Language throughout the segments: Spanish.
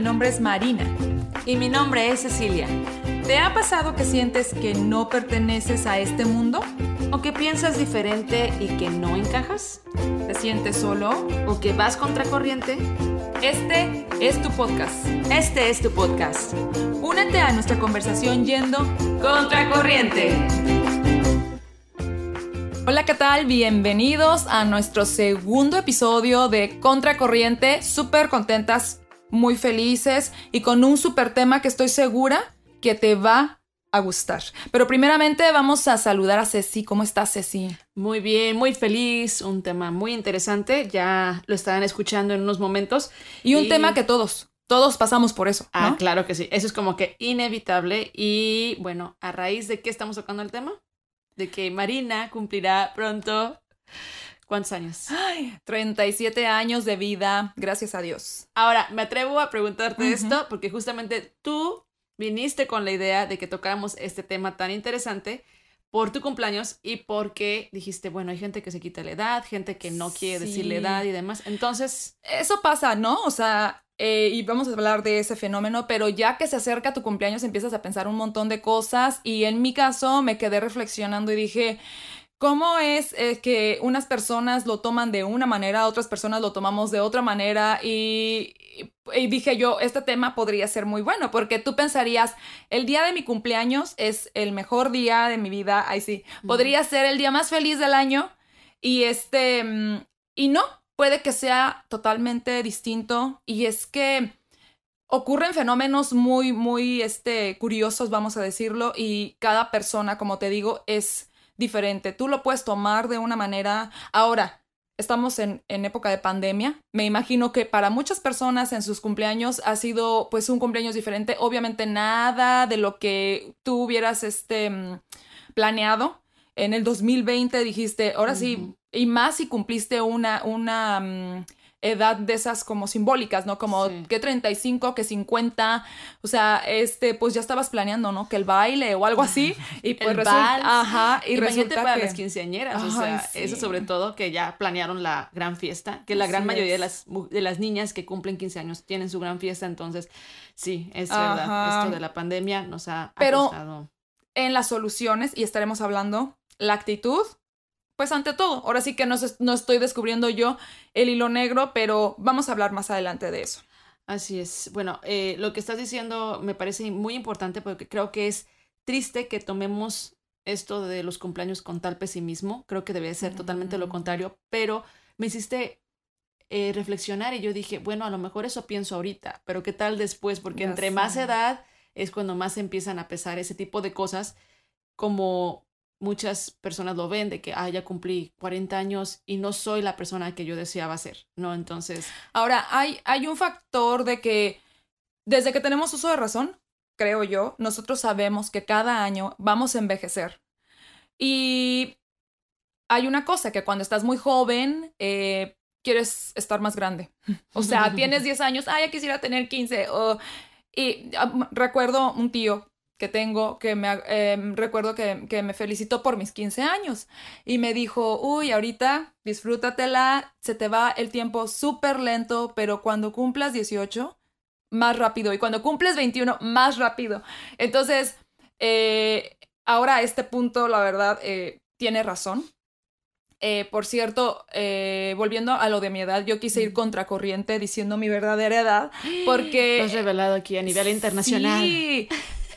Nombre es Marina. Y mi nombre es Cecilia. ¿Te ha pasado que sientes que no perteneces a este mundo? ¿O que piensas diferente y que no encajas? ¿Te sientes solo? ¿O que vas contracorriente? Este es tu podcast. Este es tu podcast. Únete a nuestra conversación yendo contracorriente. Hola, ¿qué tal? Bienvenidos a nuestro segundo episodio de Contracorriente. Súper contentas, muy felices y con un súper tema que estoy segura que te va a gustar. Pero primeramente vamos a saludar a Ceci. ¿Cómo estás, Ceci? Muy bien, muy feliz. Un tema muy interesante. Ya lo estarán escuchando en unos momentos. Y un tema que todos, todos pasamos por eso. Ah, claro que sí. Eso es como que inevitable. Y bueno, ¿a raíz de qué estamos tocando el tema? De que Marina cumplirá pronto. ¿Cuántos años? Ay, 37 años de vida, gracias a Dios. Ahora, me atrevo a preguntarte esto porque justamente tú viniste con la idea de que tocáramos este tema tan interesante por tu cumpleaños y porque dijiste, bueno, hay gente que se quita la edad, gente que no quiere decir la edad y demás. Entonces... Eso pasa, ¿no? O sea, eh, y vamos a hablar de ese fenómeno, pero ya que se acerca tu cumpleaños empiezas a pensar un montón de cosas y en mi caso me quedé reflexionando y dije, ¿Cómo es eh, que unas personas lo toman de una manera, otras personas lo tomamos de otra manera? Y, y, dije yo, este tema podría ser muy bueno, porque tú pensarías, el día de mi cumpleaños es el mejor día de mi vida, ahí sí, podría ser el día más feliz del año, y este, mm, y no, puede que sea totalmente distinto, y es que ocurren fenómenos muy, muy, este, curiosos, vamos a decirlo, y cada persona, como te digo, es diferente. Tú lo puedes tomar de una manera. Ahora, estamos en, época de pandemia. Me imagino que para muchas personas en sus cumpleaños ha sido pues un cumpleaños diferente. Obviamente nada de lo que tú hubieras este, mm, planeado. En el 2020 dijiste, ahora sí, y más si cumpliste una, una, mm, edad de esas como simbólicas, ¿no? Como que 35, que 50, o sea, este, pues ya estabas planeando, ¿no? Que el baile o algo así, y pues resulta, ajá, y resulta para que... las quinceañeras, o sea, eso sobre todo que ya planearon la gran fiesta, que la gran mayoría de las, de las niñas que cumplen 15 años tienen su gran fiesta, entonces, sí, es verdad, esto de la pandemia nos ha Pero en las soluciones, y estaremos hablando, la actitud pues ante todo, ahora sí que no, no, estoy descubriendo yo el hilo negro, pero vamos a hablar más adelante de eso. Así es. Bueno, eh, lo que estás diciendo me parece muy importante porque creo que es triste que tomemos esto de los cumpleaños con tal pesimismo. Creo que debe ser totalmente lo contrario, pero me hiciste eh, reflexionar y yo dije, bueno, a lo mejor eso pienso ahorita, pero ¿qué tal después? Porque entre más edad es cuando más empiezan a pesar ese tipo de cosas como muchas personas lo ven de que, ah, ya cumplí 40 años y no soy la persona que yo deseaba ser, ¿no? Entonces... Ahora, hay, hay un factor de que desde que tenemos uso de razón, creo yo, nosotros sabemos que cada año vamos a envejecer. Y hay una cosa, que cuando estás muy joven, eh, quieres estar más grande. O sea, tienes 10 años, ah, ya quisiera tener 15. y ah, recuerdo un tío que tengo, que me em, recuerdo que, que, me felicitó por mis 15 años y me dijo, uy, ahorita disfrútatela, se te va el tiempo súper lento, pero cuando cumplas 18, más rápido y cuando cumples 21, más rápido. Entonces, eh, ahora a este punto, la verdad, eh, tiene razón. Eh, por cierto, volviendo a lo de mi edad, yo quise ir contracorriente diciendo mi verdadera edad porque... Lo has revelado aquí a nivel internacional. Sí,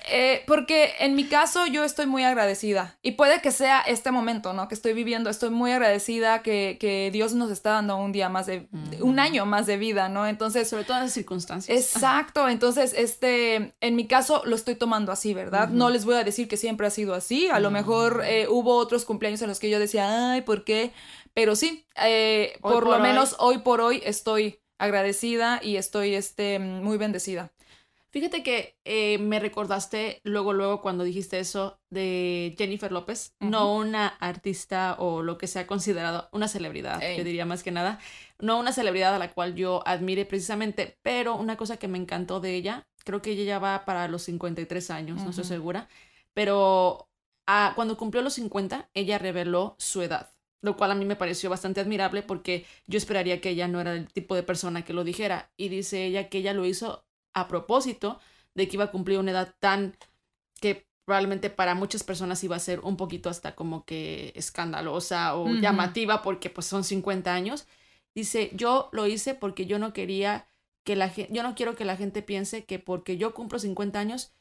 eh, porque en mi caso yo estoy muy agradecida y puede que sea este momento, ¿no? Que estoy viviendo, estoy muy agradecida que, que Dios nos está dando un día más de, un año más de vida, ¿no? Entonces... Sobre todas las circunstancias. Exacto, entonces, este, en mi caso lo estoy tomando así, ¿verdad? No les voy a decir que siempre ha sido así, a lo mejor eh, hubo otros cumpleaños en los que yo decía, ay, ¿por qué? Pero sí, eh, por, lo menos hoy por hoy estoy agradecida y estoy este, muy bendecida. Fíjate que eh, me recordaste luego, luego cuando dijiste eso de Jennifer López, no una artista o lo que sea considerado una celebridad, yo diría más que nada, no una celebridad a la cual yo admire precisamente, pero una cosa que me encantó de ella, creo que ella ya va para los 53 años, no estoy segura, pero ah, cuando cumplió los 50, ella reveló su edad lo cual a mí me pareció bastante admirable porque yo esperaría que ella no era el tipo de persona que lo dijera. Y dice ella que ella lo hizo a propósito de que iba a cumplir una edad tan que probablemente para muchas personas iba a ser un poquito hasta como que escandalosa o llamativa porque pues son 50 años. Dice, yo lo hice porque yo no quería que la gente, yo no quiero que la gente piense que porque yo cumplo 50 años,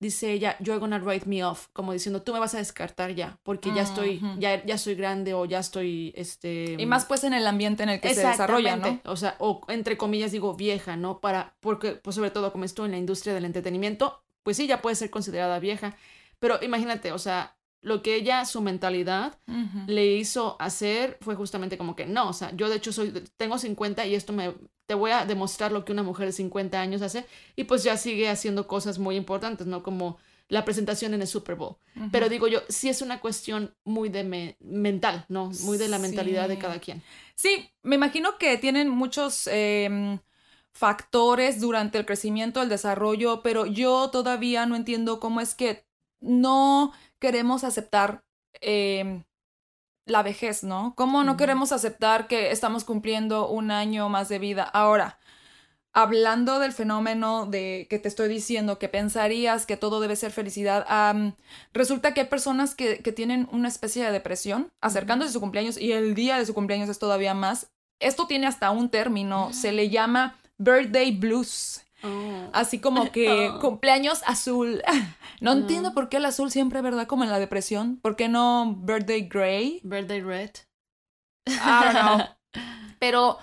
dice ella, you're gonna write me off, como diciendo, tú me vas a descartar ya, porque ya estoy, ya, ya soy grande o ya estoy, este... Y más pues en el ambiente en el que se desarrolla, ¿no? O sea, o entre comillas digo vieja, ¿no? Para, porque, pues sobre todo como estoy en la industria del entretenimiento, pues sí, ya puede ser considerada vieja, pero imagínate, o sea, lo que ella, su mentalidad, le hizo hacer fue justamente como que no, o sea, yo de hecho soy, tengo 50 y esto me, te voy a demostrar lo que una mujer de 50 años hace y pues ya sigue haciendo cosas muy importantes, ¿no? Como la presentación en el Super Bowl. Pero digo yo, sí es una cuestión muy de mental, ¿no? Muy de la mentalidad de cada quien. Sí, me imagino que tienen muchos em, factores durante el crecimiento, el desarrollo, pero yo todavía no entiendo cómo es que no queremos aceptar em, la vejez, ¿no? ¿Cómo no queremos aceptar que estamos cumpliendo un año más de vida? Ahora, hablando del fenómeno de que te estoy diciendo, que pensarías que todo debe ser felicidad, resulta que hay personas que, tienen una especie de depresión acercándose a su cumpleaños y el día de su cumpleaños es todavía más. Esto tiene hasta un término, se le llama birthday blues. Oh. Así como que oh. cumpleaños azul. No entiendo por qué el azul siempre, ¿verdad? Como en la depresión. ¿Por qué no birthday gray? Birthday red. Pero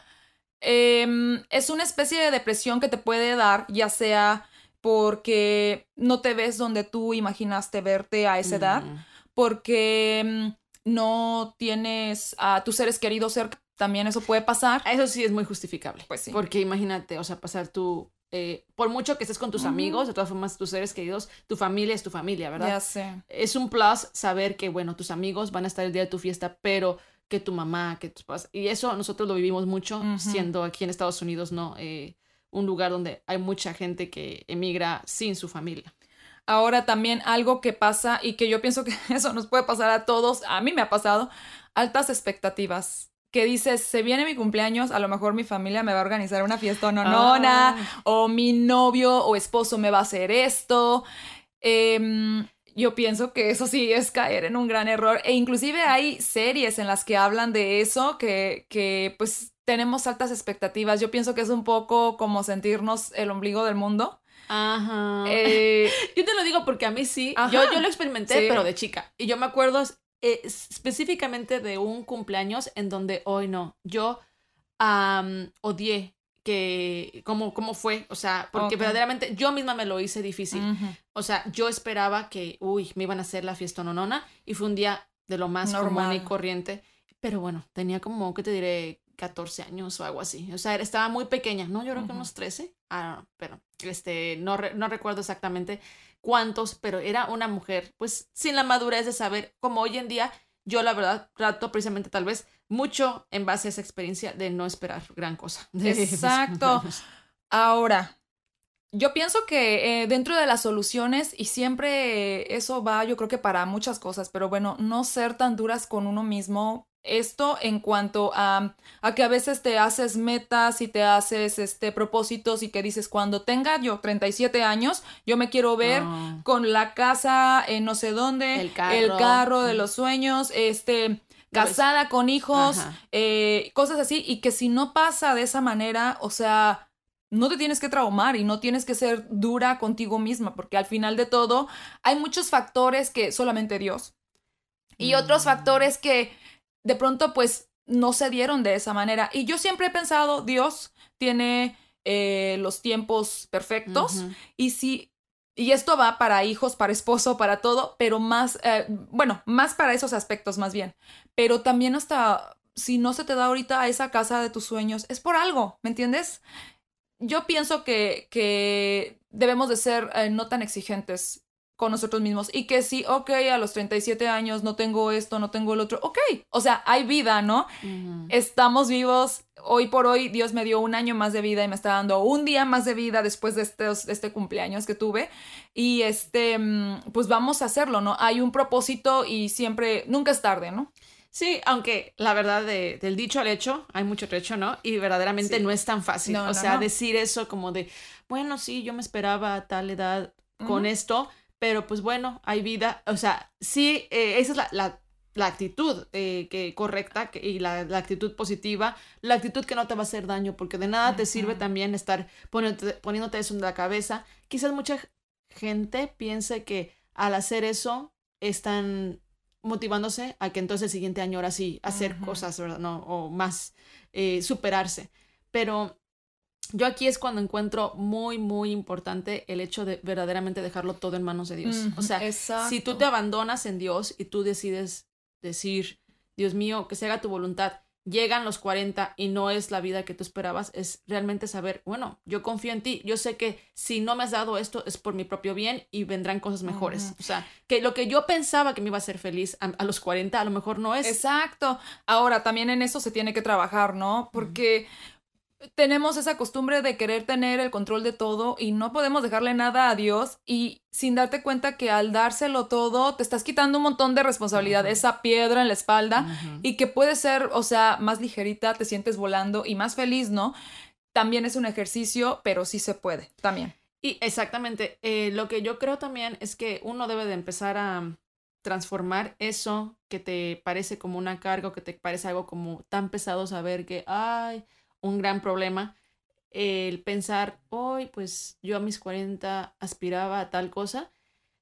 em, es una especie de depresión que te puede dar, ya sea porque no te ves donde tú imaginaste verte a esa edad, mm. porque em, no tienes a tus seres queridos cerca. También eso puede pasar. Eso sí es muy justificable. Pues sí. Porque imagínate, o sea, pasar tu eh, por mucho que estés con tus amigos, de todas formas, tus seres queridos, tu familia es tu familia, ¿verdad? Ya sé. Es un plus saber que, bueno, tus amigos van a estar el día de tu fiesta, pero que tu mamá, que tus papás. Y eso nosotros lo vivimos mucho, siendo aquí en Estados Unidos, ¿no? Eh, un lugar donde hay mucha gente que emigra sin su familia. Ahora también algo que pasa y que yo pienso que eso nos puede pasar a todos, a mí me ha pasado, altas expectativas que dices, se viene mi cumpleaños, a lo mejor mi familia me va a organizar una fiesta no ah. o mi novio o esposo me va a hacer esto. Em, yo pienso que eso sí es caer en un gran error. E inclusive hay series en las que hablan de eso, que, que pues tenemos altas expectativas. Yo pienso que es un poco como sentirnos el ombligo del mundo. Ajá. Eh, yo te lo digo porque a mí sí. Yo, yo lo experimenté, pero de chica. Y yo me acuerdo eh, específicamente de un cumpleaños en donde hoy no, yo odié que cómo, cómo fue, o sea, porque verdaderamente yo misma me lo hice difícil. O sea, yo esperaba que, uy, me iban a hacer la fiesta nonona y fue un día de lo más común y corriente. Pero bueno, tenía como, ¿qué te diré? 14 años o algo así. O sea, estaba muy pequeña, ¿no? Yo creo que unos 13. Ah, no, pero este, no, no recuerdo exactamente cuántos, pero era una mujer, pues sin la madurez de saber, como hoy en día, yo la verdad trato precisamente tal vez mucho en base a esa experiencia de no esperar gran cosa. Exacto. Ahora, yo pienso que eh, dentro de las soluciones, y siempre eso va, yo creo que para muchas cosas, pero bueno, no ser tan duras con uno mismo, esto en cuanto a, a, que a veces te haces metas y te haces este propósitos y que dices cuando tenga yo 37 años yo me quiero ver con la casa en no sé dónde el carro, de los sueños este casada con hijos eh, cosas así y que si no pasa de esa manera o sea no te tienes que traumar y no tienes que ser dura contigo misma porque al final de todo hay muchos factores que solamente Dios. Y otros mm. factores que de pronto pues no se dieron de esa manera. Y yo siempre he pensado, Dios tiene eh, los tiempos perfectos y si... Y esto va para hijos, para esposo, para todo, pero más, eh, bueno, más para esos aspectos más bien. Pero también hasta si no se te da ahorita esa casa de tus sueños, es por algo, ¿me entiendes? Yo pienso que, que debemos de ser eh, no tan exigentes con nosotros mismos y que sí, ok, a los 37 años no tengo esto, no tengo el otro, ok, o sea, hay vida, ¿no? Estamos vivos, hoy por hoy Dios me dio un año más de vida y me está dando un día más de vida después de este cumpleaños que tuve y este, mm, pues vamos a hacerlo, ¿no? Hay un propósito y siempre, nunca es tarde, ¿no? Sí, aunque la verdad de, del dicho al hecho hay mucho trecho, ¿no? Y verdaderamente no es tan fácil. o sea, decir eso como de, bueno, sí, yo me esperaba a tal edad con esto, pero pues bueno, hay vida. O sea, sí, eh, esa es la, la, actitud eh, que, correcta y la, actitud positiva, la actitud que no te va a hacer daño, porque de nada te sirve también estar poniéndote, poniéndote eso en la cabeza. Quizás mucha gente piense que al hacer eso están motivándose a que entonces el siguiente año ahora sí hacer cosas, ¿verdad? No, o más eh, superarse. Pero yo aquí es cuando encuentro muy, muy importante el hecho de verdaderamente dejarlo todo en manos de Dios. O sea, si tú te abandonas en Dios y tú decides decir, Dios mío, que se haga tu voluntad, llegan los 40 y no es la vida que tú esperabas, es realmente saber, bueno, yo confío en ti, yo sé que si no me has dado esto es por mi propio bien y vendrán cosas mejores. O sea, que lo que yo pensaba que me iba a hacer feliz a, los 40 a lo mejor no es. Exacto. Ahora, también en eso se tiene que trabajar, ¿no? Porque tenemos esa costumbre de querer tener el control de todo y no podemos dejarle nada a Dios y sin darte cuenta que al dárselo todo te estás quitando un montón de responsabilidad, esa piedra en la espalda y que puede ser, o sea, más ligerita, te sientes volando y más feliz, ¿no? También es un ejercicio, pero sí se puede, también. Y exactamente, eh, lo que yo creo también es que uno debe de empezar a transformar eso que te parece como una carga o que te parece algo como tan pesado saber que, ay, un gran problema el pensar, hoy pues yo a mis 40 aspiraba a tal cosa,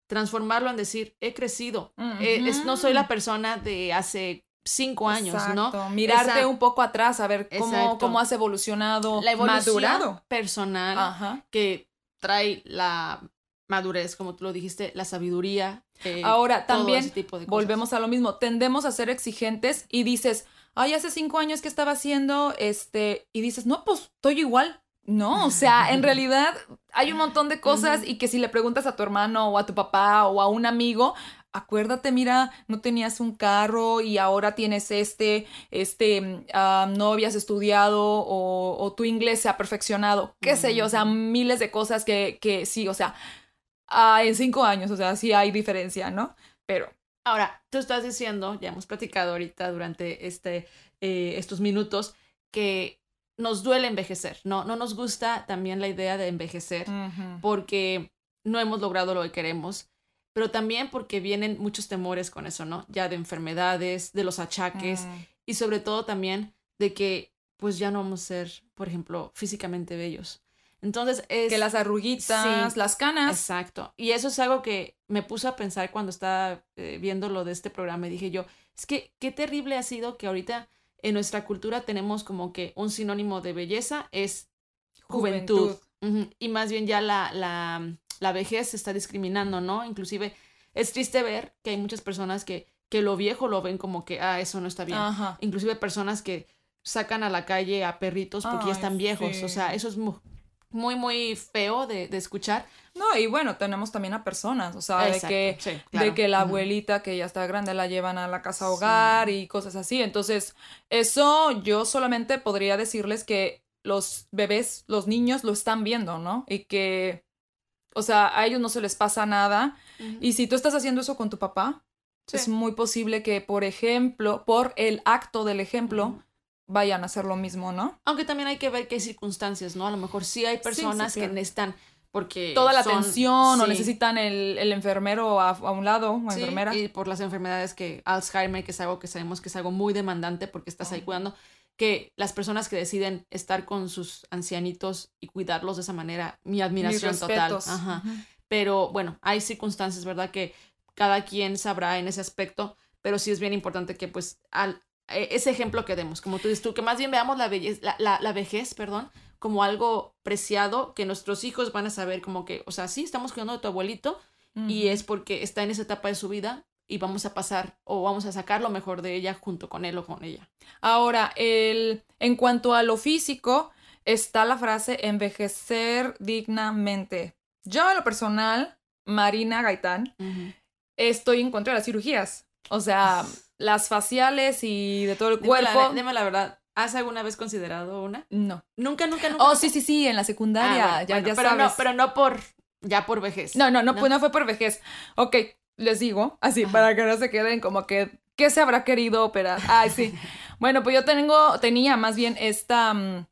transformarlo en decir, he crecido, eh, no soy la persona de hace cinco años, ¿no? Mirarte un poco atrás, a ver cómo, cómo has evolucionado, la evolución personal que trae la madurez, como tú lo dijiste, la sabiduría. Eh, Ahora, también volvemos a lo mismo, tendemos a ser exigentes y dices, ay, hace cinco años que estaba haciendo, este, y dices, no, pues estoy igual. No, o sea, en realidad hay un montón de cosas y que si le preguntas a tu hermano o a tu papá o a un amigo, acuérdate, mira, no tenías un carro y ahora tienes este, este, no habías estudiado o, tu inglés se ha perfeccionado, qué sé yo, o sea, miles de cosas que, que sí, o sea, ah, en cinco años, o sea, sí hay diferencia, ¿no? Pero Ahora, tú estás diciendo, ya hemos platicado ahorita durante este, eh, estos minutos, que nos duele envejecer, ¿no? No nos gusta también la idea de envejecer porque no hemos logrado lo que queremos, pero también porque vienen muchos temores con eso, ¿no? Ya de enfermedades, de los achaques mm. y sobre todo también de que pues ya no vamos a ser, por ejemplo, físicamente bellos. Entonces es... Que las arruguitas, las canas. Exacto. Y eso es algo que me puso a pensar cuando estaba eh, viendo lo de este programa y dije yo, es que qué terrible ha sido que ahorita en nuestra cultura tenemos como que un sinónimo de belleza es juventud. Y más bien ya la, la, la vejez se está discriminando, ¿no? Inclusive es triste ver que hay muchas personas que, que lo viejo lo ven como que, ah, eso no está bien. Inclusive personas que sacan a la calle a perritos porque ya están viejos. O sea, eso es muy, muy feo de, escuchar. No, y bueno, tenemos también a personas, o sea, de que, de que la abuelita que ya está grande la llevan a la casa hogar y cosas así. Entonces, eso yo solamente podría decirles que los bebés, los niños lo están viendo, ¿no? Y que, o sea, a ellos no se les pasa nada. Y si tú estás haciendo eso con tu papá, es muy posible que, por ejemplo, por el acto del ejemplo, vayan a hacer lo mismo, ¿no? Aunque también hay que ver qué circunstancias, ¿no? A lo mejor sí hay personas que necesitan porque toda la atención o necesitan el, el enfermero a, a, un lado o enfermera. Y por las enfermedades que Alzheimer, que es algo que sabemos que es algo muy demandante porque estás ahí cuidando, que las personas que deciden estar con sus ancianitos y cuidarlos de esa manera, mi admiración total. Ajá. Pero bueno, hay circunstancias, ¿verdad? Que cada quien sabrá en ese aspecto, pero sí es bien importante que pues al, ese ejemplo que demos, como tú dices tú, que más bien veamos la, la, la, vejez, perdón, como algo preciado que nuestros hijos van a saber como que, o sea, sí, estamos cuidando de tu abuelito y es porque está en esa etapa de su vida y vamos a pasar o vamos a sacar lo mejor de ella junto con él o con ella. Ahora, el, en cuanto a lo físico, está la frase envejecer dignamente. Yo, en lo personal, Marina Gaitán, estoy en contra de las cirugías. O sea, las faciales y de todo el cuerpo. Dime la, verdad, ¿has alguna vez considerado una? No. Nunca, nunca, nunca. Oh, sí, sí, sí, en la secundaria, ah, ya, ya pero No, pero no por, ya por vejez. No, no, no, Pues no fue por vejez. Ok, les digo, así, para que no se queden como que ¿Qué se habrá querido operar? Ay, sí. Bueno, pues yo tengo, tenía más bien esta mm,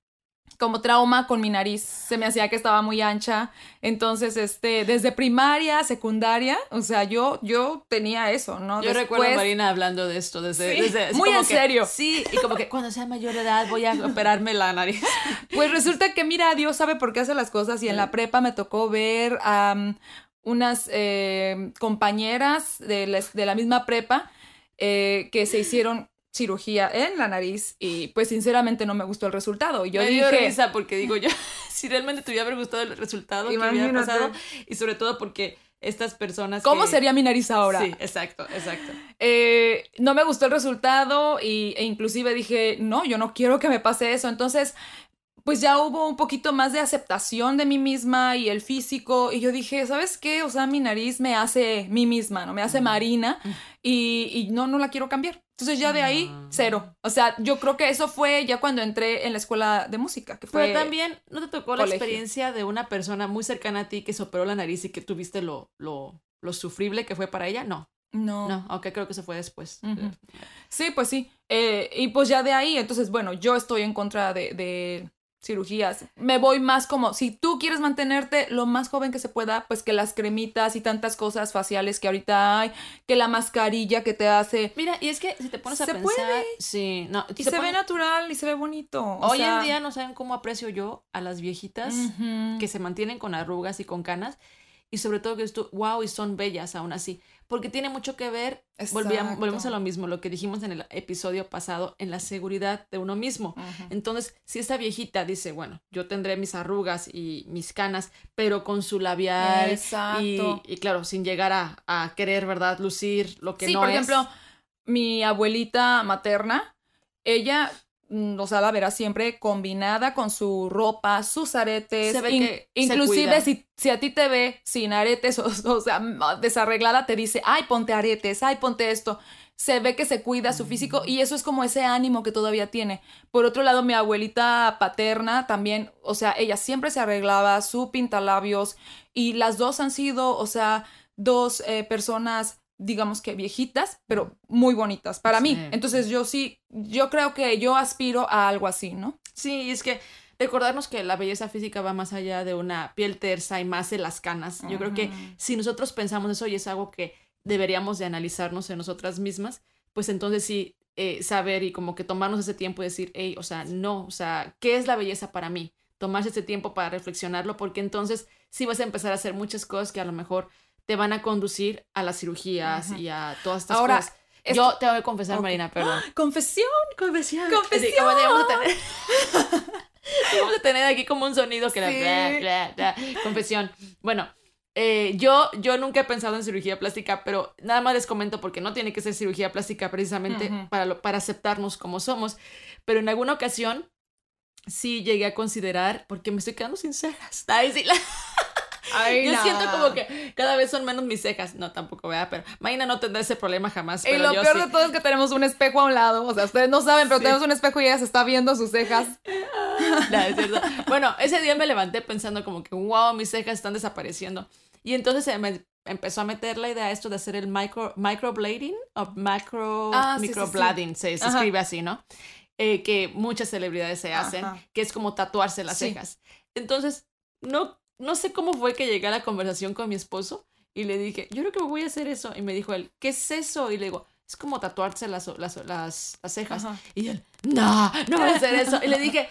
como trauma con mi nariz. Se me hacía que estaba muy ancha. Entonces, este, desde primaria, secundaria, o sea, yo, yo tenía eso, ¿no? Yo recuerdo a Marina hablando de esto desde, desde muy en serio. Sí, y como que cuando sea mayor de edad voy a operarme la nariz. Pues resulta que, mira, Dios sabe por qué hace las cosas y en la prepa me tocó ver a unas eh, compañeras de la, de la misma prepa eh, que se hicieron cirugía en la nariz y pues sinceramente no me gustó el resultado. Yo me dije, dio risa porque digo yo, si realmente te hubiera gustado el resultado que hubiera pasado y sobre todo porque estas personas ¿Cómo sería mi nariz ahora? Sí, exacto, exacto. Eh, no me gustó el resultado y, e inclusive dije, no, yo no quiero que me pase eso. Entonces, pues ya hubo un poquito más de aceptación de mí misma y el físico y yo dije, ¿sabes qué? O sea, mi nariz me hace mí misma, ¿no? Me hace Marina y, y no, no la quiero cambiar. Entonces ya de ahí, ah. cero. O sea, yo creo que eso fue ya cuando entré en la escuela de música. Que fue Pero también, ¿no te tocó la experiencia de una persona muy cercana a ti que se operó la nariz y que tuviste lo, lo, lo sufrible que fue para ella? No. No. No, aunque creo que se fue después. Sí, pues sí. Eh, y pues ya de ahí, entonces, bueno, yo estoy en contra de, de cirugías. Me voy más como, si tú quieres mantenerte lo más joven que se pueda, pues que las cremitas y tantas cosas faciales que ahorita hay, que la mascarilla que te hace. Mira, y es que si te pones a se pensar, puede. sí, no, y se, ve natural y se ve bonito. Hoy en día no saben cómo aprecio yo a las viejitas que se mantienen con arrugas y con canas y sobre todo que esto, wow, y son bellas aún así porque tiene mucho que ver, volvemos a lo mismo, lo que dijimos en el episodio pasado, en la seguridad de uno mismo. Entonces, si esta viejita dice, bueno, yo tendré mis arrugas y mis canas, pero con su labial y, y, claro, sin llegar a, a, querer, ¿verdad?, lucir lo que no es. Sí, por ejemplo, mi abuelita materna, ella o sea, la verás siempre combinada con su ropa, sus aretes. inclusive si, si, a ti te ve sin aretes, o, sea, desarreglada, te dice, ay, ponte aretes, ay, ponte esto. Se ve que se cuida su físico y eso es como ese ánimo que todavía tiene. Por otro lado, mi abuelita paterna también, o sea, ella siempre se arreglaba su pintalabios y las dos han sido, o sea, dos eh, personas digamos que viejitas, pero muy bonitas para mí. Entonces yo sí, yo creo que yo aspiro a algo así, ¿no? Sí, es que recordarnos que la belleza física va más allá de una piel tersa y más de las canas. Yo creo que si nosotros pensamos eso y es algo que deberíamos de analizarnos en nosotras mismas, pues entonces sí eh, saber y como que tomarnos ese tiempo y decir, hey, o sea, no, o sea, ¿qué es la belleza para mí? Tomarse ese tiempo para reflexionarlo porque entonces sí vas a empezar a hacer muchas cosas que a lo mejor te van a conducir a las cirugías y a todas estas Ahora, cosas. Yo te voy a confesar, Marina, perdón. Confesión, confesión. Confesión. vamos, a tener, vamos a tener aquí como un sonido que la confesión. Bueno, eh, yo, yo nunca he pensado en cirugía plástica, pero nada más les comento porque no tiene que ser cirugía plástica precisamente para, lo, para aceptarnos como somos. Pero en alguna ocasión sí llegué a considerar, porque me estoy quedando sin cejas. Sí, la... yo siento como que cada vez son menos mis cejas. No, tampoco, vea, pero Maina no tendrá ese problema jamás. y lo peor de todo es que tenemos un espejo a un lado. O sea, ustedes no saben, pero tenemos un espejo y ella se está viendo sus cejas. no, es cierto. Bueno, ese día me levanté pensando como que, wow, mis cejas están desapareciendo. Y entonces se me empezó a meter la idea esto de hacer el micro, microblading o macro, ah, microblading, se, escribe así, ¿no? Eh, que muchas celebridades se hacen, que es como tatuarse las cejas. Entonces, no no sé cómo fue que llegué a la conversación con mi esposo y le dije, yo creo que voy a hacer eso. Y me dijo él, ¿qué es eso? Y le digo, es como tatuarse las, las, las, cejas. Y él, no, no voy a hacer eso. Y le dije,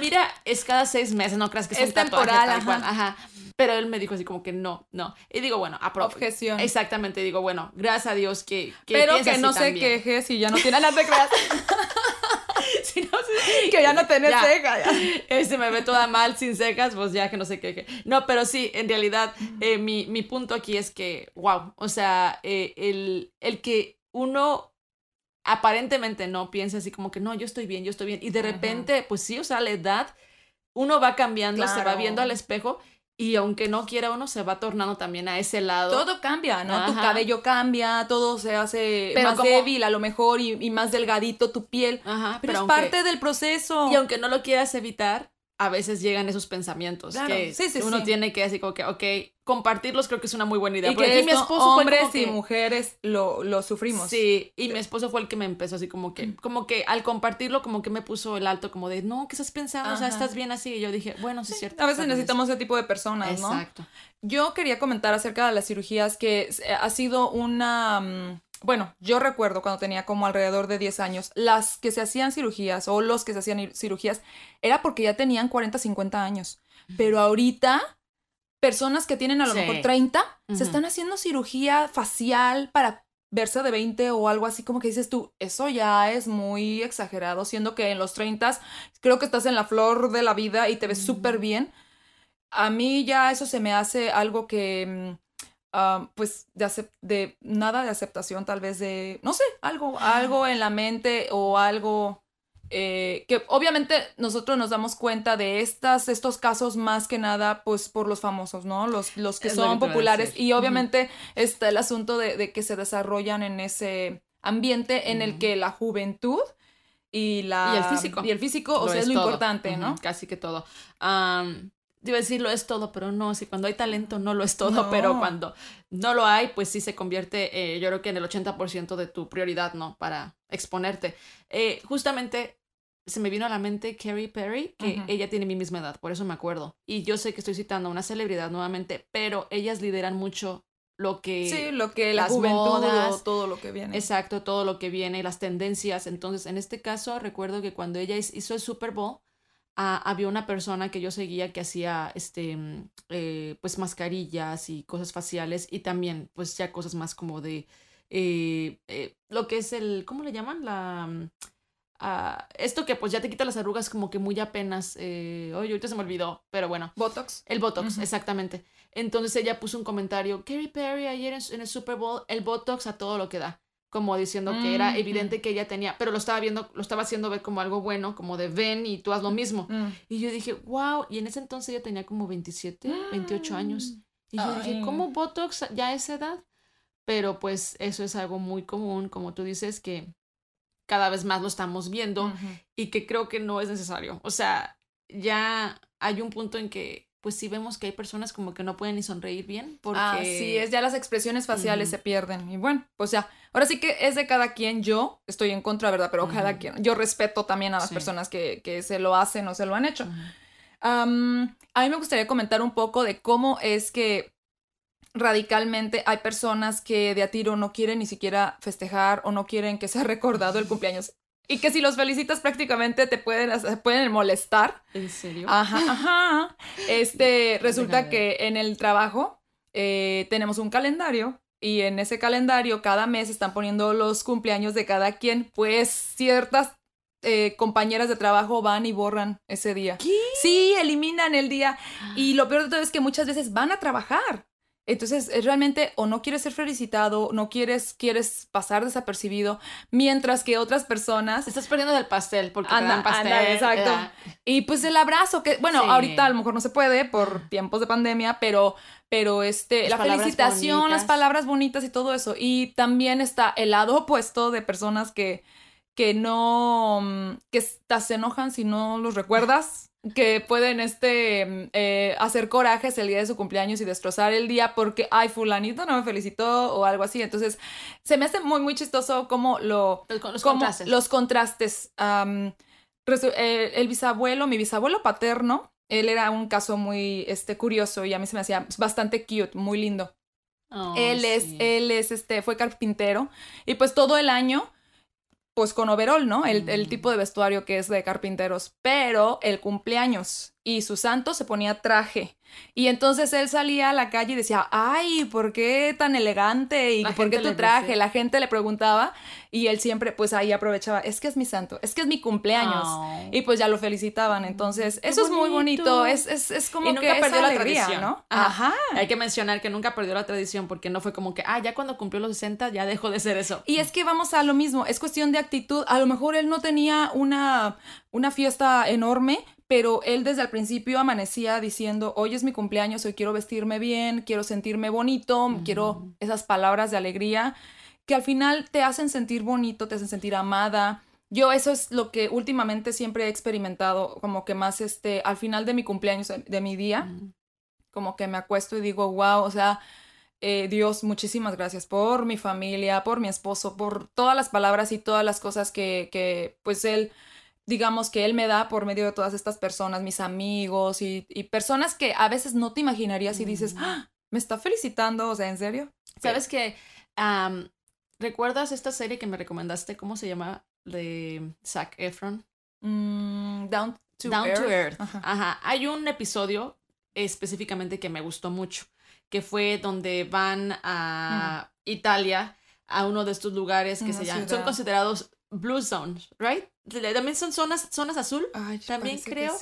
mira, es cada seis meses, no creas que es, es un temporal, ajá. Pero él me dijo así como que no, no. Y digo, bueno, a Objeción. Exactamente, digo, bueno, gracias a Dios que... que Pero que no se queje si ya no tiene nada de que ya no tenés cejas. Este me ve toda mal sin cejas, pues ya que no sé qué. No, pero sí, en realidad, eh, mi, mi, punto aquí es que, wow, o sea, eh, el, el que uno aparentemente no piensa así como que no, yo estoy bien, yo estoy bien. Y de repente, pues sí, o sea, la edad, uno va cambiando, se va viendo al espejo y aunque no quiera uno, se va tornando también a ese lado. Todo cambia, ¿no? Tu cabello cambia, todo se hace más débil a lo mejor y, más delgadito tu piel. Ajá, pero, es parte del proceso. Y aunque no lo quieras evitar, a veces llegan esos pensamientos Claro, que sí, sí, uno sí. tiene que decir como que, ok, compartirlos creo que es una muy buena idea. Y Porque que aquí mi esto, esposo fue hombres que- y mujeres lo, lo sufrimos. Sí, y mi esposo fue el que me empezó así como Mm. que, como que al compartirlo, como que me puso el alto, como de, no, ¿qué estás pensando? O sea, estás bien así. Y yo dije, bueno, sí, es cierto. A veces necesitamos ese tipo de personas, ¿no? Exacto. Yo quería comentar acerca de las cirugías que s- ha sido una... mm, Bueno, yo recuerdo cuando tenía como alrededor de 10 años, las que se hacían cirugías o los que se hacían ir- cirugías era porque ya tenían 40, 50 años. Pero ahorita, personas que tienen a lo Sí. mejor 30, Ujú. se están haciendo cirugía facial para verse de 20 o algo así como que dices tú, eso ya es muy exagerado, siendo que en los 30 creo que estás en la flor de la vida y te ves súper bien. A mí ya eso se me hace algo que, mm, ah, pues, de, de nada de aceptación, tal vez de, no sé, algo, algo en la mente o algo eh, que obviamente nosotros nos damos cuenta de estas, estos casos más que nada, pues, por los famosos, ¿no? Los, los que Es lo son que populares y obviamente está el asunto de, de que se desarrollan en ese ambiente en el que la juventud y la Y el físico. y el físico, o sea, es lo todo. importante, ¿no? Casi que todo. Iba a decir lo es todo, pero no, si cuando hay talento no lo es todo, No. pero cuando no lo hay, pues sí se convierte, eh, yo creo que en el 80% de tu prioridad, ¿no? Para exponerte. Eh, justamente se me vino a la mente Carrie Perry, que ella tiene mi misma edad, por eso me acuerdo. Y yo sé que estoy citando a una celebridad nuevamente, pero ellas lideran mucho lo que... Sí, lo que la las juventud modas, todo lo que viene. Exacto, todo lo que viene, las tendencias. Entonces, en este caso, recuerdo que cuando ella hiz- hizo el Super Bowl, ah, había una persona que yo seguía que hacía, este, mm, eh, pues, mascarillas y cosas faciales y también, pues, ya cosas más como de, eh, eh, lo que es el, ¿cómo le llaman? La... mm, ah, esto que pues ya te quita las arrugas como que muy apenas, oye, ahorita se me olvidó, pero bueno, Botox. el Botox, exactamente. Entonces ella puso un comentario, Katy Perry ayer en, en el Super Bowl, el Botox a todo lo que da. Como diciendo que era Mm, evidente que ella tenía, pero lo estaba viendo, lo estaba haciendo ver como algo bueno, como de ven y tú haz lo mismo. Mm. Y yo dije, wow, y en ese entonces ella tenía como 27, 28 años. Y yo dije. ¿cómo Botox ya a esa edad? Pero pues eso es algo muy común, como tú dices, que cada vez más lo estamos viendo y que creo que no es necesario. O sea, ya hay un punto en que, pues sí vemos que hay personas como que no pueden ni sonreír bien porque... Así es, ya las expresiones faciales se pierden. Y bueno, pues ya, ahora sí que es de cada quien. Yo estoy en contra, ¿verdad? Pero cada quien. Yo respeto también a las Sí. personas que, que se lo hacen o se lo han hecho. A mí me gustaría comentar un poco de cómo es que radicalmente hay personas que de a tiro no quieren ni siquiera festejar o no quieren que sea recordado el cumpleaños. Y que si los felicitas prácticamente te pueden, pueden molestar. ¿En serio? Ajá, ajá. Este, resulta que en el trabajo eh, tenemos un calendario y en ese calendario cada mes están poniendo los cumpleaños de cada quien, pues ciertas eh, compañeras de trabajo van y borran ese día. ¿Qué? Sí, eliminan el día. Y lo peor de todo es que muchas veces van a trabajar. Entonces, es realmente o no quieres ser felicitado, no quieres, quieres pasar desapercibido, mientras que otras personas Te estás perdiendo del pastel porque te Anda, dan pastel. anda, exacto. y pues el abrazo, que bueno, Sí. ahorita a lo mejor no se puede por tiempos de pandemia, pero, pero este, Las la felicitación, las palabras bonitas y todo eso. Y también está el lado opuesto de personas que, que no, mm, que se enojan si no los recuerdas, que pueden este, mm, eh, hacer corajes el día de su cumpleaños y destrozar el día porque, ay, fulanito no me felicitó o algo así. Entonces, se me hace muy, muy chistoso como lo, Los, como contrastes. los contrastes. el bisabuelo, mi bisabuelo paterno, él era un caso muy este, curioso y a mí se me hacía bastante cute, muy lindo. Ay, él es, él es, este, fue carpintero y pues todo el año, pues con overall, ¿no? El, el Mm. tipo de vestuario que es de carpinteros, pero el cumpleaños y su santo se ponía traje. Y entonces él salía a la calle y decía, ay, ¿por qué tan elegante? ¿Y La por qué tu traje? La gente le preguntaba y él siempre pues ahí aprovechaba, es que es mi santo, es que es mi cumpleaños. Y pues ya lo felicitaban. Entonces, Qué eso es muy bonito. Es, es, es como Y que nunca esa perdió la tradición. ¿no? Ajá. Ajá. Hay que mencionar que nunca perdió la tradición porque no fue como que, ah, ya cuando cumplió los 60 ya dejó de ser eso. Y es que vamos a lo mismo, es cuestión de actitud. A lo mejor él no tenía una, una fiesta enorme, pero él desde el principio amanecía diciendo, hoy es mi cumpleaños, hoy quiero vestirme bien, quiero sentirme bonito, quiero esas palabras de alegría que al final te hacen sentir bonito, te hacen sentir amada, yo eso es lo que últimamente siempre he experimentado, como que más este, al final de mi cumpleaños, de mi día, como que me acuesto y digo, wow, o sea, eh, Dios, muchísimas gracias por mi familia, por mi esposo, por todas las palabras y todas las cosas que, que pues Él, digamos que Él me da por medio de todas estas personas, mis amigos y, personas que a veces no te imaginarías y dices, ¡Ah! me está felicitando, o sea, ¿en serio? ¿Sabes que ¿Recuerdas esta serie que me recomendaste? ¿Cómo se llama? De Zac Efron. Mm, Down to Down Earth. To Earth. Ajá. Hay un episodio específicamente que me gustó mucho, que fue donde van a Italia, a uno de estos lugares que se llaman, son considerados blue zones, right? También son zonas, zonas azul, también creo.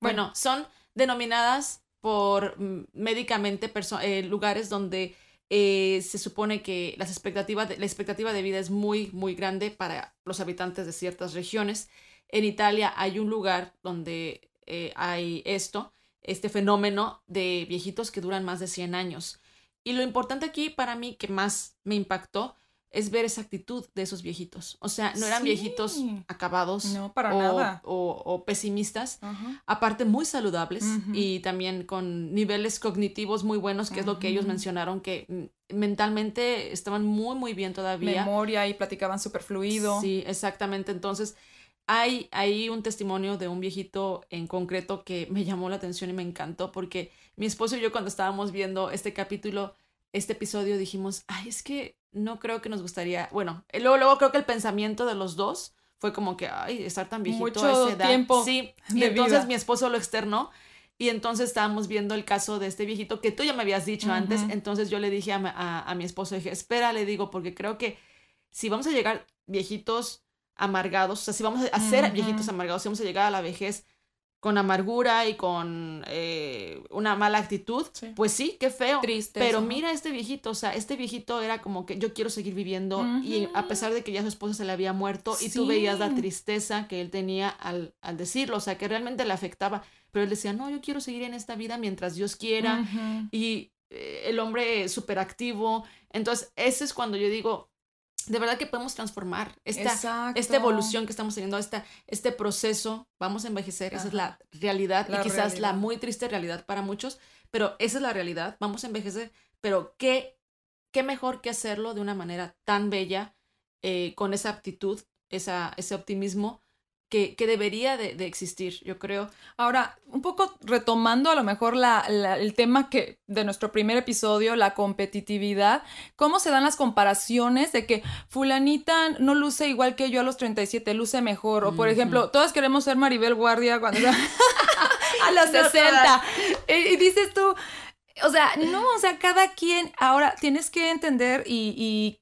Bueno, son denominadas por mm, médicamente eh, lugares donde eh, se supone que las expectativas la expectativa de vida es muy, muy grande para los habitantes de ciertas regiones. En Italia hay un lugar donde eh, hay esto, este fenómeno de viejitos que duran más de 100 años. Y lo importante aquí para mí que más me impactó es ver esa actitud de esos viejitos. O sea, no eran viejitos acabados o, pesimistas, aparte muy saludables y también con niveles cognitivos muy buenos, que es lo que ellos mencionaron, que mentalmente estaban muy, muy bien todavía. Memoria y platicaban súper fluido. Sí, exactamente. Entonces, hay ahí un testimonio de un viejito en concreto que me llamó la atención y me encantó porque mi esposo y yo cuando estábamos viendo este capítulo, este episodio, dijimos, ay, es que no creo que nos gustaría, bueno, luego, luego creo que el pensamiento de los dos fue como que, ay, estar tan viejito Mucho a esa edad. tiempo Sí, y entonces mi esposo lo externó y entonces estábamos viendo el caso de este viejito que tú ya me habías dicho antes, entonces yo le dije a, a, mi esposo, dije, espera, le digo, porque creo que si vamos a llegar viejitos amargados, o sea, si vamos a ser viejitos amargados, si vamos a llegar a la vejez con amargura y con eh, una mala actitud, pues sí, qué feo. Triste. Pero mira este viejito, o sea, este viejito era como que yo quiero seguir viviendo y a pesar de que ya su esposa se le había muerto y tú veías la tristeza que él tenía al, al, decirlo, o sea, que realmente le afectaba, pero él decía, no, yo quiero seguir en esta vida mientras Dios quiera y eh, el hombre súper activo. Entonces, ese es cuando yo digo, de verdad que podemos transformar esta, esta evolución que estamos teniendo, esta, este proceso, vamos a envejecer, esa es la realidad y quizás la muy triste realidad para muchos, pero esa es la realidad, vamos a envejecer, pero qué, qué mejor que hacerlo de una manera tan bella, eh, con esa aptitud, esa, ese optimismo que, debería de, existir, yo creo. Ahora, un poco retomando a lo mejor la, el tema que de nuestro primer episodio, la competitividad, ¿cómo se dan las comparaciones de que fulanita no luce igual que yo a los 37, luce mejor? O por ejemplo, todas queremos ser Maribel Guardia cuando a los 60. y, dices tú, o sea, no, o sea, cada quien, ahora tienes que entender y, y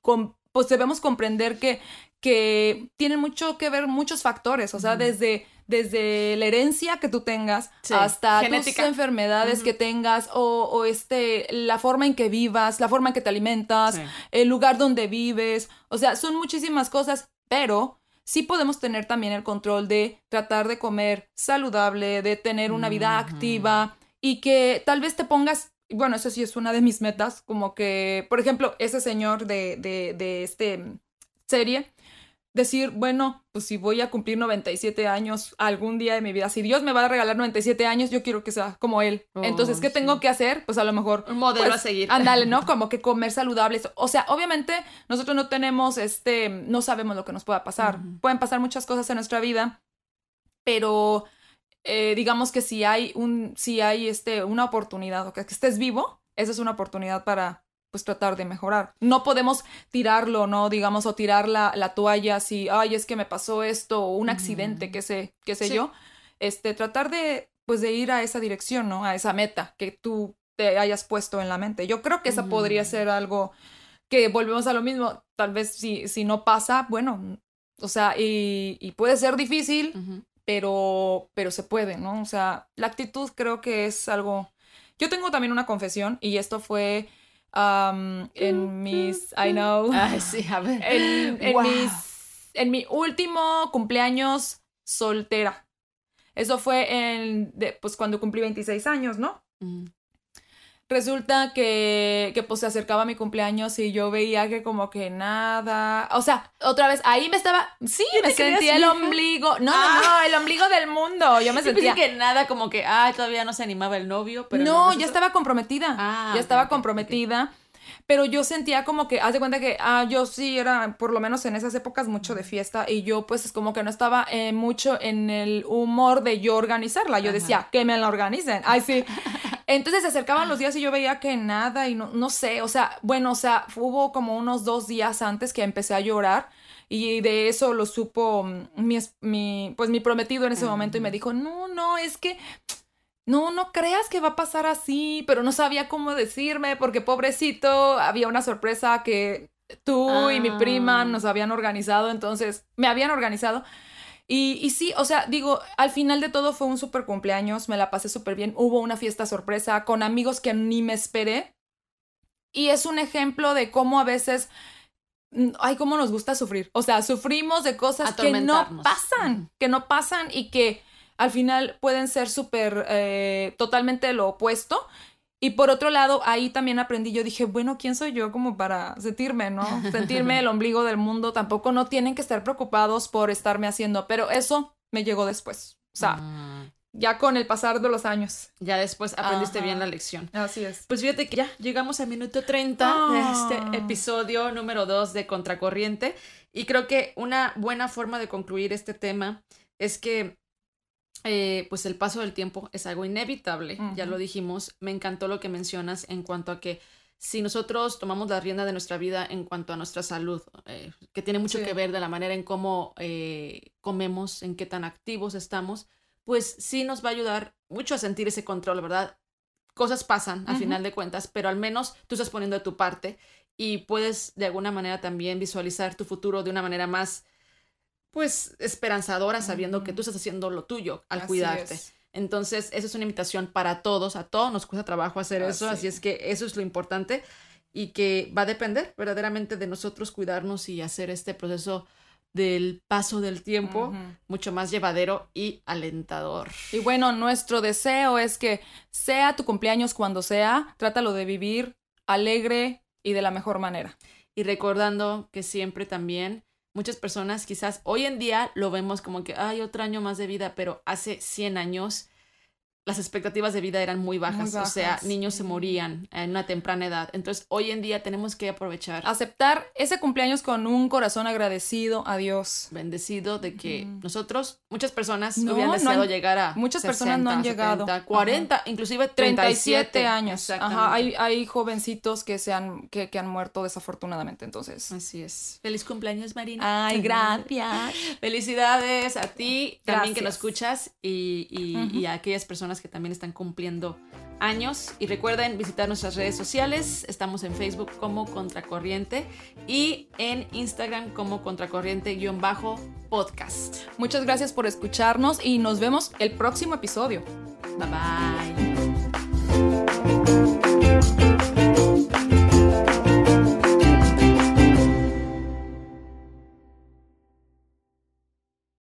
pues debemos comprender que que tienen mucho que ver muchos factores, o sea, desde, desde la herencia que tú tengas hasta Genética. tus enfermedades que tengas o, este, la forma en que vivas, la forma en que te alimentas, el lugar donde vives, o sea, son muchísimas cosas, pero sí podemos tener también el control de tratar de comer saludable, de tener una vida activa y que tal vez te pongas bueno, eso sí es una de mis metas, como que, por ejemplo, ese señor de, de, de este serie, decir, bueno, pues si voy a cumplir 97 años algún día de mi vida, si Dios me va a regalar 97 años, yo quiero que sea como Él. Oh, Entonces, ¿qué tengo que hacer? Pues a lo mejor... Un modelo pues, a seguir. Ándale, ¿no? Como que comer saludables. O sea, obviamente nosotros no tenemos, este, no sabemos lo que nos pueda pasar. Pueden pasar muchas cosas en nuestra vida, pero... Eh, digamos que si hay un, si hay este, una oportunidad o que estés vivo, esa es una oportunidad para, pues tratar de mejorar. No podemos tirarlo, ¿no? Digamos, o tirar la, la toalla si, ay, es que me pasó esto, o un accidente, qué sé, qué sé yo. Este, tratar de, pues, de ir a esa dirección, ¿no? A esa meta que tú te hayas puesto en la mente. Yo creo que esa podría ser algo que volvemos a lo mismo. Tal vez si, si no pasa, bueno, o sea, y, y puede ser difícil, pero, pero se puede, ¿no? O sea, la actitud creo que es algo... Yo tengo también una confesión y esto fue en mis, I know, sí, a ver. En, mis, en mi último cumpleaños soltera. Eso fue en, pues cuando cumplí 26 años, ¿no? Resulta que, que pues se acercaba mi cumpleaños y yo veía que como que nada, o sea, otra vez, ahí me estaba, sí, me sentía el ombligo, no, Ah. no, el ombligo del mundo, yo me Yo sentía... que nada, como que, ah, todavía no se animaba el novio, pero no, ¿no es ya estaba comprometida. Ah, ya estaba comprometida. Pero yo sentía como que, haz de cuenta que, ah, yo sí era, por lo menos en esas épocas, mucho de fiesta. Y yo, pues, es como que no estaba eh, mucho en el humor de yo organizarla. Yo Ajá. decía, que me la organicen. Ay, sí. Entonces se acercaban los días y yo veía que nada y no, no sé, o sea, bueno, o sea, hubo como unos dos días antes que empecé a llorar y de eso lo supo mm, mi, es- mi pues mi prometido en ese momento y me dijo, no, no, es que no, no creas que va a pasar así, pero no sabía cómo decirme porque pobrecito, había una sorpresa que tú y mi prima Ah. nos habían organizado, entonces me habían organizado. Y, y sí, o sea, digo, al final de todo fue un súper cumpleaños, me la pasé súper bien, hubo una fiesta sorpresa con amigos que ni me esperé. Y es un ejemplo de cómo a veces, mm, ay, cómo nos gusta sufrir. O sea, sufrimos de cosas que no pasan, que no pasan y que al final pueden ser súper, eh, totalmente lo opuesto. Y por otro lado, ahí también aprendí, yo dije, bueno, ¿quién soy yo como para sentirme, no? Sentirme el ombligo del mundo, tampoco no tienen que estar preocupados por estarme haciendo, pero eso me llegó después, o sea, Ah, ya con el pasar de los años. ya después aprendiste Ajá. bien la lección. Así es. Pues fíjate que ya llegamos al minuto 30 de Ah. este episodio número 2 de Contracorriente. Y creo que una buena forma de concluir este tema es que eh, pues el paso del tiempo es algo inevitable, ya lo dijimos. Me encantó lo que mencionas en cuanto a que si nosotros tomamos la rienda de nuestra vida en cuanto a nuestra salud, eh, que tiene mucho Sí. que ver de la manera en cómo eh, comemos, en qué tan activos estamos, pues sí nos va a ayudar mucho a sentir ese control, ¿verdad? Cosas pasan al final de cuentas, pero al menos tú estás poniendo de tu parte y puedes de alguna manera también visualizar tu futuro de una manera más, pues, esperanzadora, sabiendo que tú estás haciendo lo tuyo al Así cuidarte. es. Entonces, esa es una invitación para todos, a todos nos cuesta trabajo hacer eso, Así. es que eso es lo importante y que va a depender verdaderamente de nosotros cuidarnos y hacer este proceso del paso del tiempo mucho más llevadero y alentador. Y bueno, nuestro deseo es que sea tu cumpleaños cuando sea, trátalo de vivir alegre y de la mejor manera. Y recordando que siempre también muchas personas quizás hoy en día lo vemos como que hay otro año más de vida, pero hace 100 años las expectativas de vida eran muy bajas, Muy o sea, bajas. niños se morían en una temprana edad. Entonces, hoy en día tenemos que aprovechar Aceptar ese cumpleaños con un corazón agradecido a Dios. bendecido de que Ujú. nosotros, muchas personas No, hubieran no deseado han- llegar a muchas personas no han llegado. 70, 40, inclusive 37, 37 años. Ajá, hay, hay jovencitos que, se han, que, que han muerto desafortunadamente, entonces. Así es. Feliz cumpleaños, Marina. Ay, gracias. Felicidades a ti también que nos Gracias. escuchas y, y- y a aquellas que también están cumpliendo años. Y recuerden visitar nuestras redes sociales. Estamos en Facebook como Contracorriente y en Instagram como Contracorriente-podcast. Muchas gracias por escucharnos y nos vemos el próximo episodio. Bye bye.